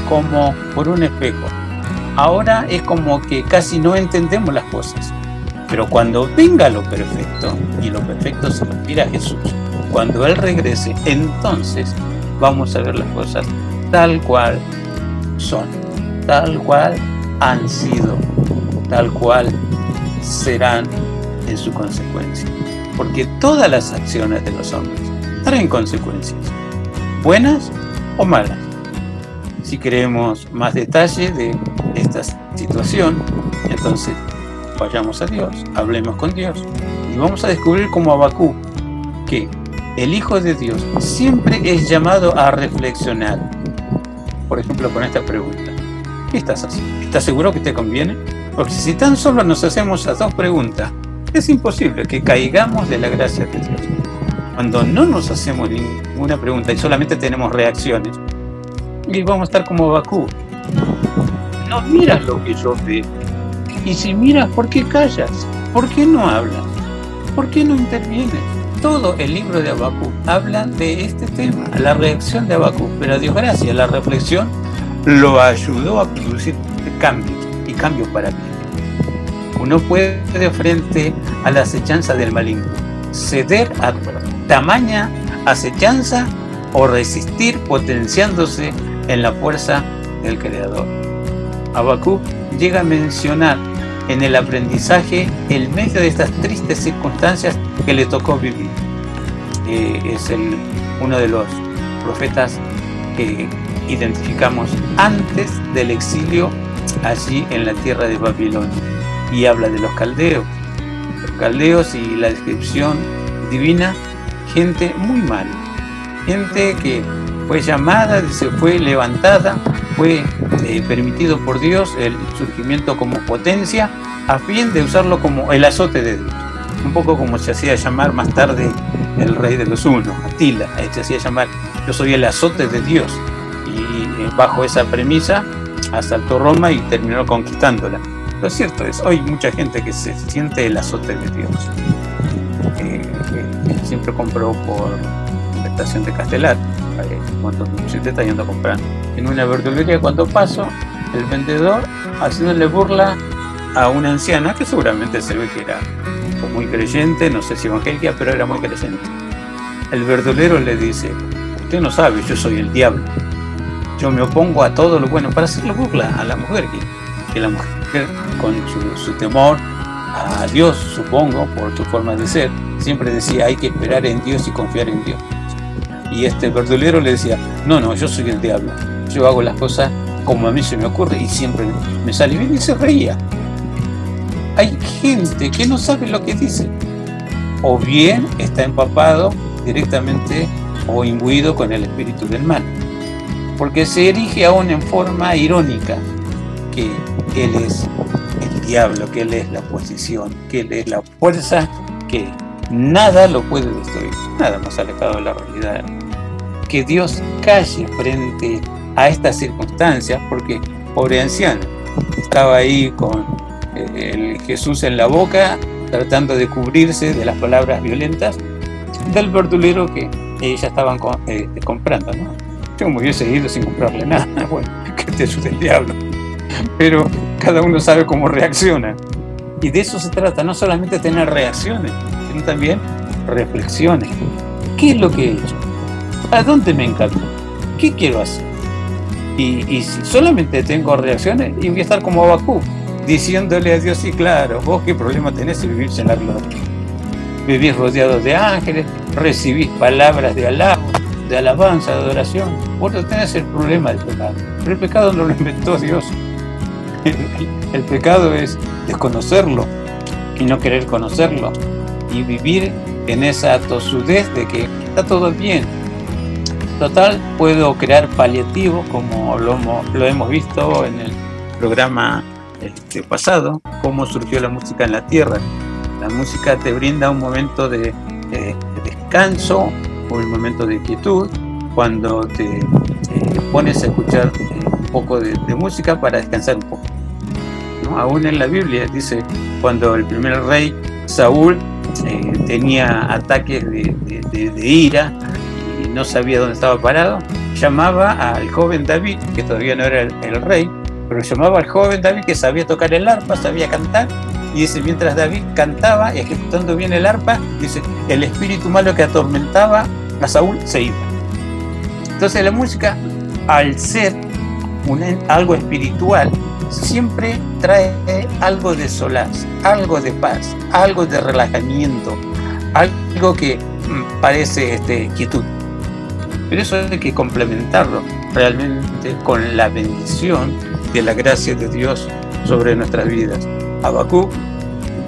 como por un espejo. Ahora es como que casi no entendemos las cosas pero cuando venga lo perfecto, y lo perfecto se refiere a Jesús, cuando Él regrese, entonces vamos a ver las cosas tal cual son, tal cual han sido, tal cual serán en su consecuencia. Porque todas las acciones de los hombres traen consecuencias, buenas o malas. Si queremos más detalle de esta situación, entonces vayamos a Dios, hablemos con Dios y vamos a descubrir como Abacú que el Hijo de Dios siempre es llamado a reflexionar. Por ejemplo, con esta pregunta. ¿Qué estás haciendo? ¿Estás seguro que te conviene? Porque si tan solo nos hacemos las dos preguntas, es imposible que caigamos de la gracia de Dios. Cuando no nos hacemos ninguna pregunta y solamente tenemos reacciones, y vamos a estar como Bakú. No miras lo que yo veo. Y si miras, ¿por qué callas? ¿Por qué no hablas? ¿Por qué no intervienes? Todo el libro de Abacú habla de este tema, la reacción de Abacú. Pero a Dios gracias, la reflexión lo ayudó a producir cambios y cambios para bien. Uno puede de frente a la acechanza del maligno ceder a tamaña acechanza o resistir potenciándose en la fuerza del Creador. Habacuc llega a mencionar en el aprendizaje el medio de estas tristes circunstancias que le tocó vivir. Eh, es uno de los profetas que identificamos antes del exilio allí en la tierra de Babilonia y habla de los caldeos. Los caldeos y la descripción divina, gente muy mala, gente que fue llamada, se fue levantada, fue eh, permitido por Dios el surgimiento como potencia a fin de usarlo como el azote de Dios. Un poco como se hacía llamar más tarde el rey de los unos, Atila, se hacía llamar yo soy el azote de Dios. Y eh, bajo esa premisa asaltó Roma y terminó conquistándola. Lo cierto es, hoy mucha gente que se siente el azote de Dios. Eh, siempre compró por la estación de Castelar, cuando te está yendo a comprar. En una verdulería cuando paso, el vendedor haciéndole burla a una anciana que seguramente se ve que era muy creyente, no sé si evangélica, pero era muy creyente. El verdulero le dice, usted no sabe, yo soy el diablo. Yo me opongo a todo lo bueno para hacerle burla a la mujer, que, la mujer con su, su temor a Dios, supongo, por su forma de ser, siempre decía hay que esperar en Dios y confiar en Dios. Y este verdulero le decía, no, no, yo soy el diablo, yo hago las cosas como a mí se me ocurre y siempre me sale bien y se reía. Hay gente que no sabe lo que dice, o bien está empapado directamente o imbuido con el espíritu del mal, porque se erige aún en forma irónica que él es el diablo, que él es la oposición, que él es la fuerza que nada lo puede destruir, nada más alejado de la realidad. Que Dios calle frente a estas circunstancias, porque pobre anciano estaba ahí con eh, el Jesús en la boca, tratando de cubrirse de las palabras violentas del verdulero que ellas estaban eh, comprando. ¿no? Yo me hubiese ido sin comprarle nada, [laughs] bueno, que te ayude el diablo. Pero cada uno sabe cómo reacciona. Y de eso se trata, no solamente tener reacciones, sino también reflexiones. ¿Qué es lo que he hecho? ¿A dónde me encanta? ¿Qué quiero hacer? Y, si solamente tengo reacciones, y voy a estar como Abacú, diciéndole a Dios, sí, claro, vos qué problema tenés en vivir en la gloria. Vivís rodeado de ángeles, recibís palabras de alabo, de alabanza, de adoración. Vos no tenés el problema del pecado. Pero el pecado no lo inventó Dios. El, [laughs] el pecado es desconocerlo y no querer conocerlo y vivir en esa tosudez de que está todo bien. Total, puedo crear paliativos como lo, hemos visto en el programa este, pasado, cómo surgió la música en la tierra. La música te brinda un momento de, de, de descanso o un momento de quietud cuando te eh, pones a escuchar eh, un poco de, música para descansar un poco. Aún en la Biblia dice cuando el primer rey Saúl eh, tenía ataques de, ira y no sabía dónde estaba parado, llamaba al joven David, que todavía no era el, rey, pero llamaba al joven David que sabía tocar el arpa, sabía cantar, y dice, mientras David cantaba y ejecutando bien el arpa, dice, el espíritu malo que atormentaba a Saúl se iba. Entonces la música, al ser algo espiritual, siempre trae algo de solaz, algo de paz, algo de relajamiento, algo que mm, parece este, quietud. Pero eso hay que complementarlo realmente con la bendición de la gracia de Dios sobre nuestras vidas. Habacuc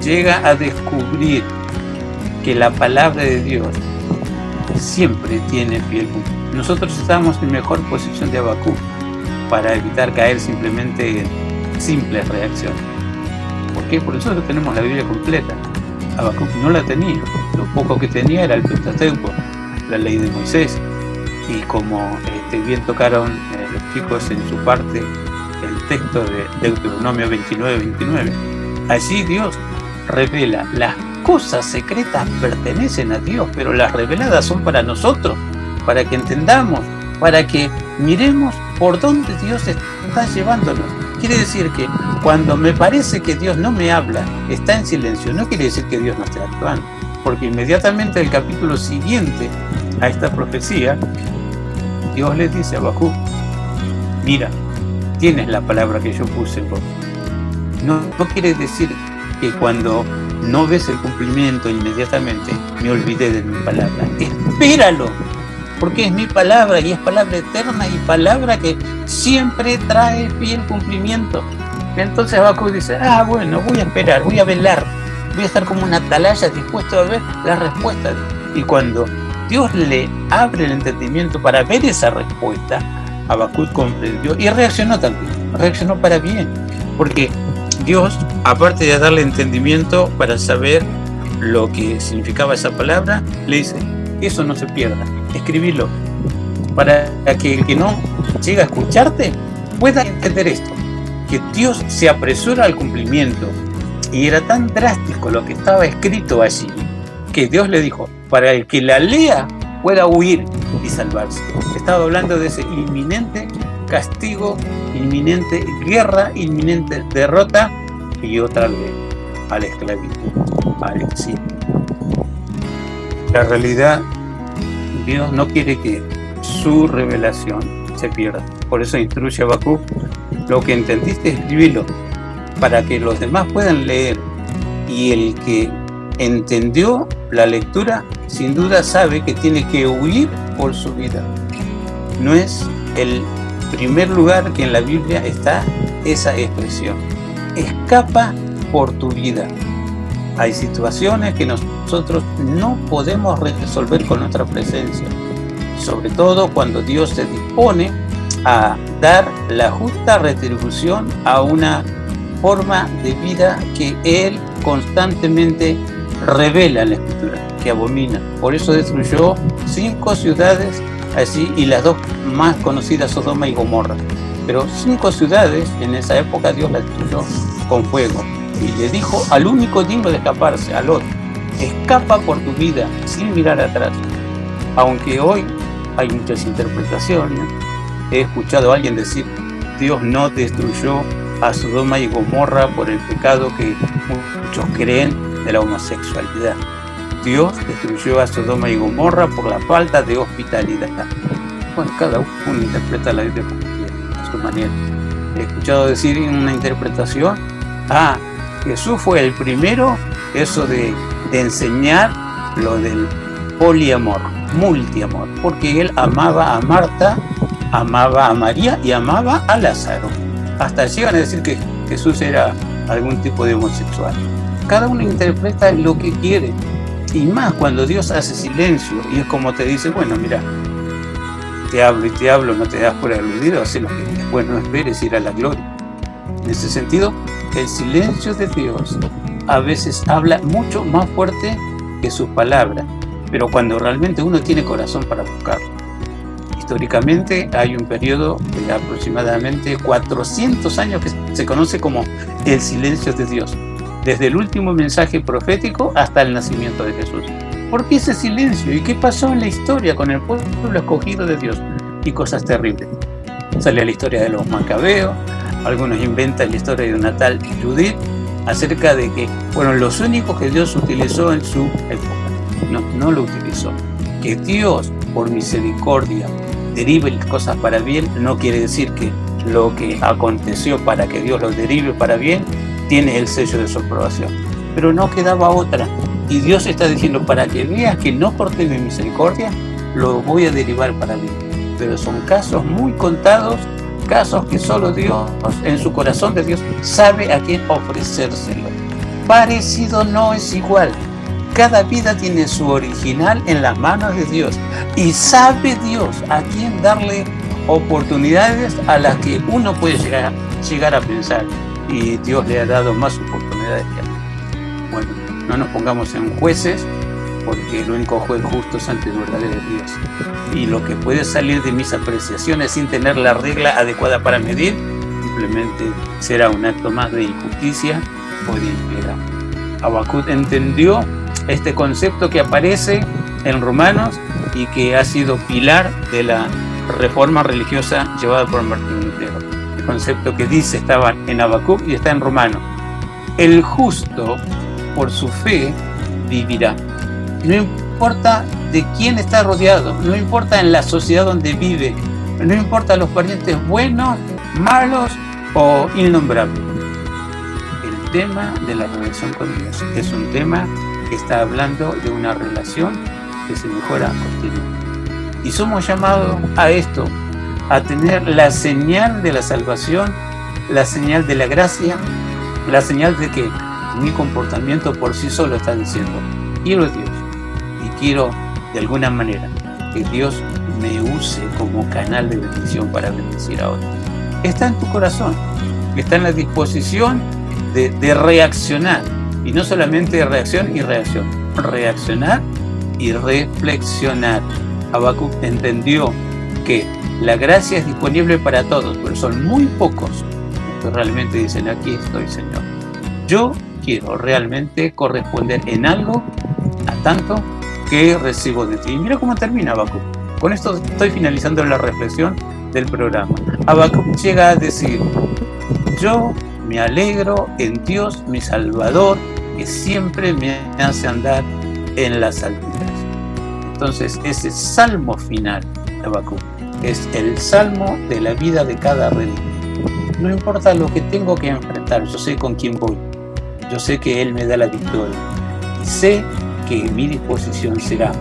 llega a descubrir que la palabra de Dios siempre tiene fiel. Nosotros estamos en mejor posición de Habacuc para evitar caer simplemente en simples reacciones. ¿Por qué? Porque nosotros tenemos la Biblia completa. Habacuc no la tenía. Lo poco que tenía era el Pentateuco, la ley de Moisés. Y como este, bien tocaron eh, los chicos en su parte el texto de Deuteronomio 29-29, allí Dios revela las cosas secretas pertenecen a Dios, pero las reveladas son para nosotros, para que entendamos, para que miremos por dónde Dios está llevándonos. Quiere decir que cuando me parece que Dios no me habla, está en silencio, no quiere decir que Dios no esté actuando, porque inmediatamente el capítulo siguiente a esta profecía, Dios le dice a Bakú, mira, tienes la palabra que yo puse en vos. No, no quiere decir que cuando no ves el cumplimiento inmediatamente, me olvidé de mi palabra. Espéralo, porque es mi palabra y es palabra eterna y palabra que siempre trae fiel cumplimiento. Entonces Habacuc dice, ah, bueno, voy a esperar, voy a velar, voy a estar como una atalaya dispuesto a ver la respuesta. Y cuando Dios le abre el entendimiento para ver esa respuesta, Habacuc comprendió y reaccionó también, reaccionó para bien, porque Dios, aparte de darle entendimiento para saber lo que significaba esa palabra, le dice, eso no se pierda, escribilo, para que el que no llega a escucharte pueda entender esto, que Dios se apresura al cumplimiento y era tan drástico lo que estaba escrito allí, que Dios le dijo, para el que la lea pueda huir y salvarse. Estaba hablando de ese inminente castigo, inminente guerra, inminente derrota y otra vez a la esclavitud, al exilio. La realidad, Dios no quiere que su revelación se pierda. Por eso instruye a Bakú, lo que entendiste, escribilo, para que los demás puedan leer. Y el que entendió la lectura, sin duda sabe que tiene que huir por su vida. No es el primer lugar que en la Biblia está esa expresión. Escapa por tu vida. Hay situaciones que nosotros no podemos resolver con nuestra presencia, sobre todo cuando Dios se dispone a dar la justa retribución a una forma de vida que Él constantemente revela la Escritura, que abomina. Por eso destruyó cinco ciudades así y las dos más conocidas, Sodoma y Gomorra. Pero cinco ciudades en esa época Dios las destruyó con fuego y le dijo al único digno de escaparse, al otro, escapa por tu vida sin mirar atrás. Aunque hoy hay muchas interpretaciones, he escuchado a alguien decir, Dios no destruyó a Sodoma y Gomorra por el pecado que muchos creen de la homosexualidad. Dios destruyó a Sodoma y Gomorra por la falta de hospitalidad. Bueno, cada uno interpreta la Biblia a su manera. He escuchado decir en una interpretación, ah, Jesús fue el primero, eso de, de enseñar lo del poliamor, multiamor, porque él amaba a Marta, amaba a María y amaba a Lázaro. Hasta llegan a decir que Jesús era algún tipo de homosexual. Cada uno interpreta lo que quiere. Y más cuando Dios hace silencio y es como te dice, bueno, mira, te hablo y te hablo, no te das por aludido, haz lo que. Bueno, no esperes ir a la gloria. En ese sentido, el silencio de Dios a veces habla mucho más fuerte que sus palabras, pero cuando realmente uno tiene corazón para buscarlo. Históricamente hay un periodo de aproximadamente 400 años que se conoce como el silencio de Dios, desde el último mensaje profético hasta el nacimiento de Jesús. ¿Por qué ese silencio? ¿Y qué pasó en la historia con el pueblo escogido de Dios? Y cosas terribles. Sale la historia de los macabeos, algunos inventan la historia de una tal Judith acerca de que fueron los únicos que Dios utilizó en su época. No, no lo utilizó. Que Dios, por misericordia, derive las cosas para bien, no quiere decir que lo que aconteció para que Dios lo derive para bien, tiene el sello de su aprobación. Pero no quedaba otra. Y Dios está diciendo, para que veas que no corté mi misericordia, lo voy a derivar para bien. Pero son casos muy contados, casos que solo Dios, en su corazón de Dios, sabe a quién ofrecérselo. Parecido no es igual. Cada vida tiene su original en las manos de Dios y sabe Dios a quién darle oportunidades a las que uno puede llegar, llegar a pensar y Dios le ha dado más oportunidades que a mí. Bueno, no nos pongamos en jueces porque el único juez justo es ante el verdadero Dios. Y lo que puede salir de mis apreciaciones sin tener la regla adecuada para medir, simplemente será un acto más de injusticia o de impiedad. Habacuc entendió este concepto que aparece en Romanos y que ha sido pilar de la reforma religiosa llevada por Martín Lutero. Concepto que dice estaba en Habacuc y está en Romano. El justo, por su fe, vivirá. No importa de quién está rodeado, no importa en la sociedad donde vive, no importa los parientes buenos, malos o innombrables. El tema de la relación con Dios es un tema que está hablando de una relación que se mejora continuamente. Y somos llamados a esto, a tener la señal de la salvación, la señal de la gracia, la señal de que mi comportamiento por sí solo está diciendo, quiero a Dios y quiero de alguna manera que Dios me use como canal de bendición para bendecir a otros. Está en tu corazón, está en la disposición de, reaccionar. Y no solamente reacción y reacción, reaccionar y reflexionar. Habacuc entendió que la gracia es disponible para todos, pero son muy pocos que realmente dicen, aquí estoy, Señor. Yo quiero realmente corresponder en algo a tanto que recibo de ti. Mira cómo termina Habacuc. Con esto estoy finalizando la reflexión del programa. Habacuc llega a decir, yo me alegro en Dios, mi Salvador, que siempre me hace andar en las alturas. Entonces, ese salmo final de Habacuc es el salmo de la vida de cada rey. No importa lo que tengo que enfrentar, yo sé con quién voy. Yo sé que Él me da la victoria. Y sé que mi disposición será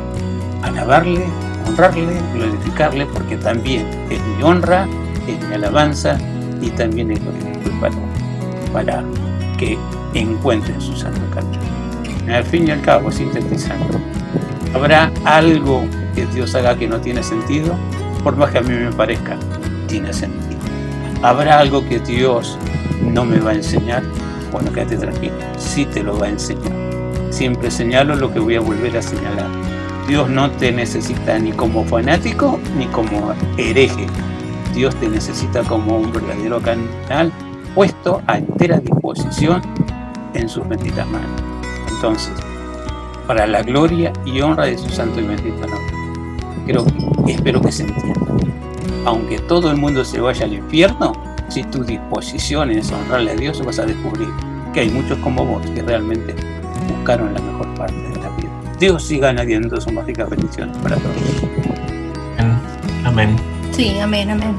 alabarle, honrarle, glorificarle, porque también es mi honra, es mi alabanza y también es lo que para, para que encuentren su santo camino. Al fin y al cabo, sintetizando, habrá algo que Dios haga que no tiene sentido, por más que a mí me parezca, tiene sentido. Habrá algo que Dios no me va a enseñar, bueno, quédate tranquilo, sí te lo va a enseñar. Siempre señalo lo que voy a volver a señalar. Dios no te necesita ni como fanático ni como hereje. Dios te necesita como un verdadero canal puesto a entera disposición en sus benditas manos. Entonces, para la gloria y honra de su santo y bendito nombre, creo que, espero que se entienda. Aunque todo el mundo se vaya al infierno, si tu disposición es honrarle a Dios, vas a descubrir que hay muchos como vos que realmente buscaron la mejor parte de la vida. Dios siga añadiendo sus mágicas bendiciones para todos. Amén. Sí, amén, amén.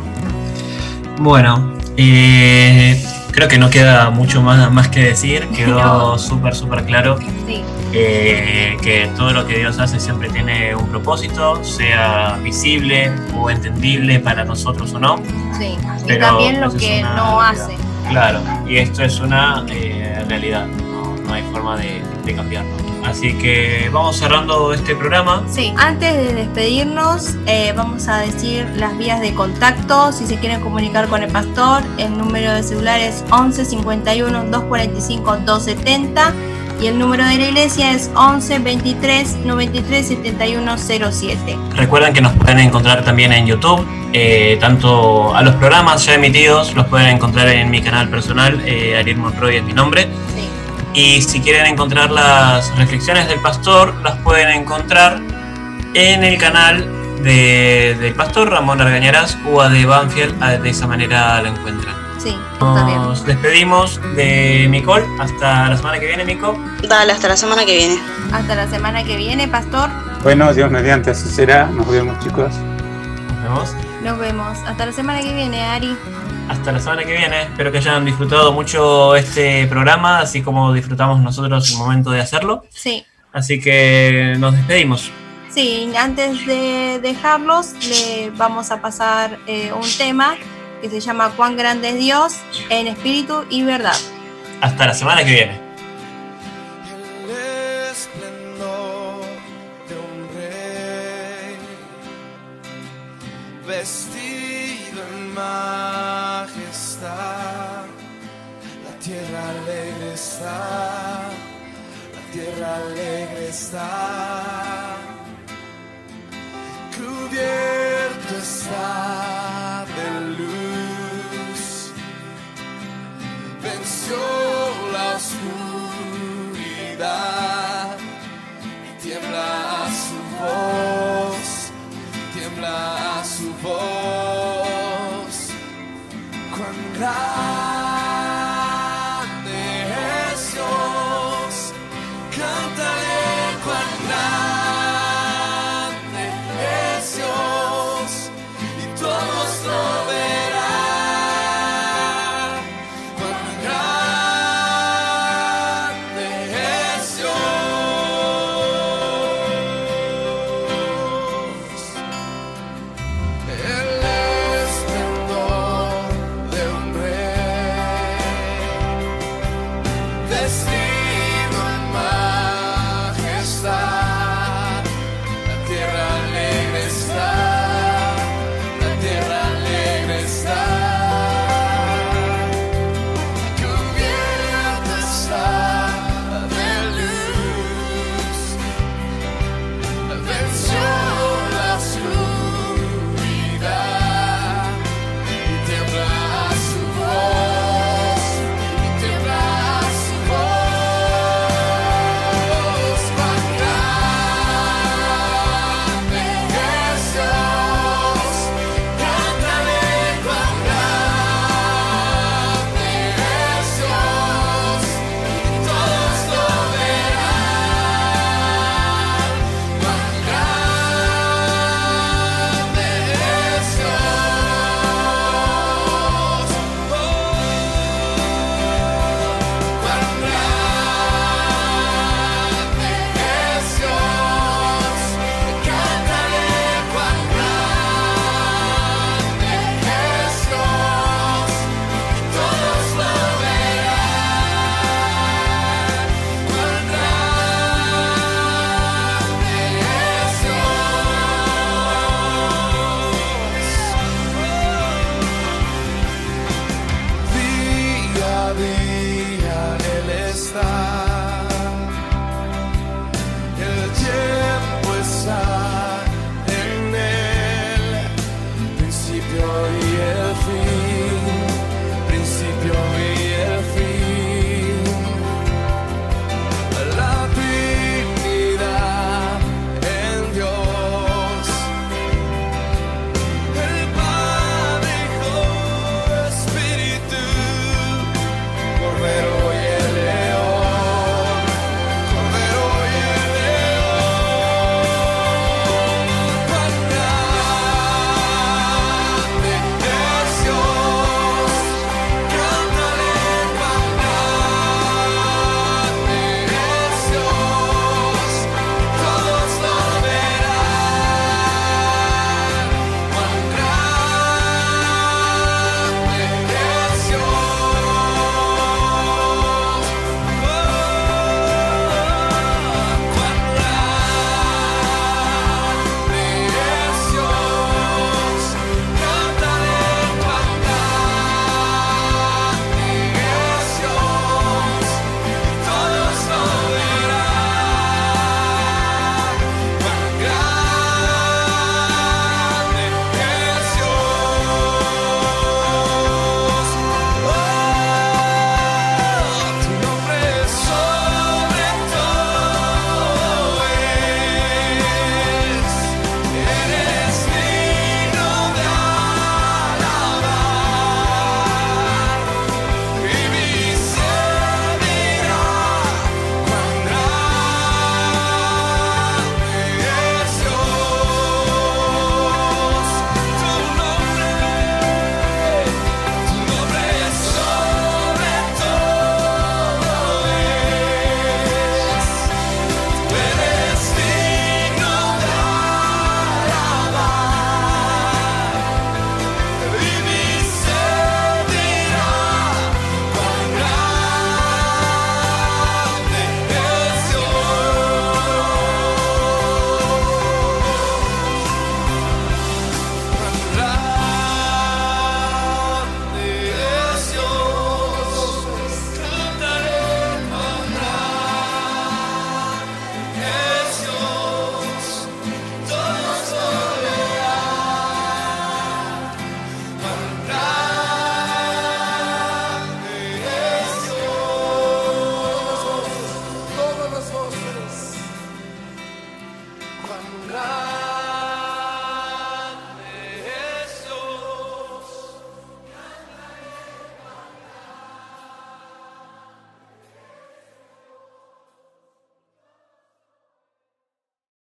Bueno, eh, creo que no queda mucho más, más que decir. [laughs] Quedó No. súper, súper claro Sí, eh, que todo lo que Dios hace siempre tiene un propósito, sea visible o entendible para nosotros o no. sí. Y Pero, también lo pues, es que no hace. Claro, y esto es una eh, realidad, no, no hay forma de, de cambiarlo. Así que vamos cerrando este programa. Sí, antes de despedirnos, eh, vamos a decir las vías de contacto. Si se quieren comunicar con el pastor, el número de celular es 11 51 245 270 y el número de la iglesia es 11 23 93 71 07. Recuerden que nos pueden encontrar también en YouTube. eh, tanto a los programas ya emitidos los pueden encontrar en mi canal personal, eh, Ariel Monroy es mi nombre. Sí. Y si quieren encontrar las reflexiones del pastor, las pueden encontrar en el canal de- del pastor Ramón Argañarás o a de Banfield. De esa manera lo encuentran. Sí, está bien. Nos despedimos de Micol. Hasta la semana que viene, Mico. Dale, hasta la semana que viene. Hasta la semana que viene, pastor. Bueno, Dios mediante así será. Nos vemos chicos. Nos vemos. Nos vemos. Hasta la semana que viene, Ari. Hasta la semana que viene. Espero que hayan disfrutado mucho este programa, así como disfrutamos nosotros el momento de hacerlo. Sí. Así que nos despedimos. Sí, antes de dejarlos, le vamos a pasar eh, un tema que se llama Cuán grande es Dios en espíritu y verdad. Hasta la semana que viene. El esplendor de un rey vestido en majestad. La tierra alegre está, la tierra alegre está. Cubierto está venció la oscuridad y tiembla a su voz, tiembla a su voz. Cuán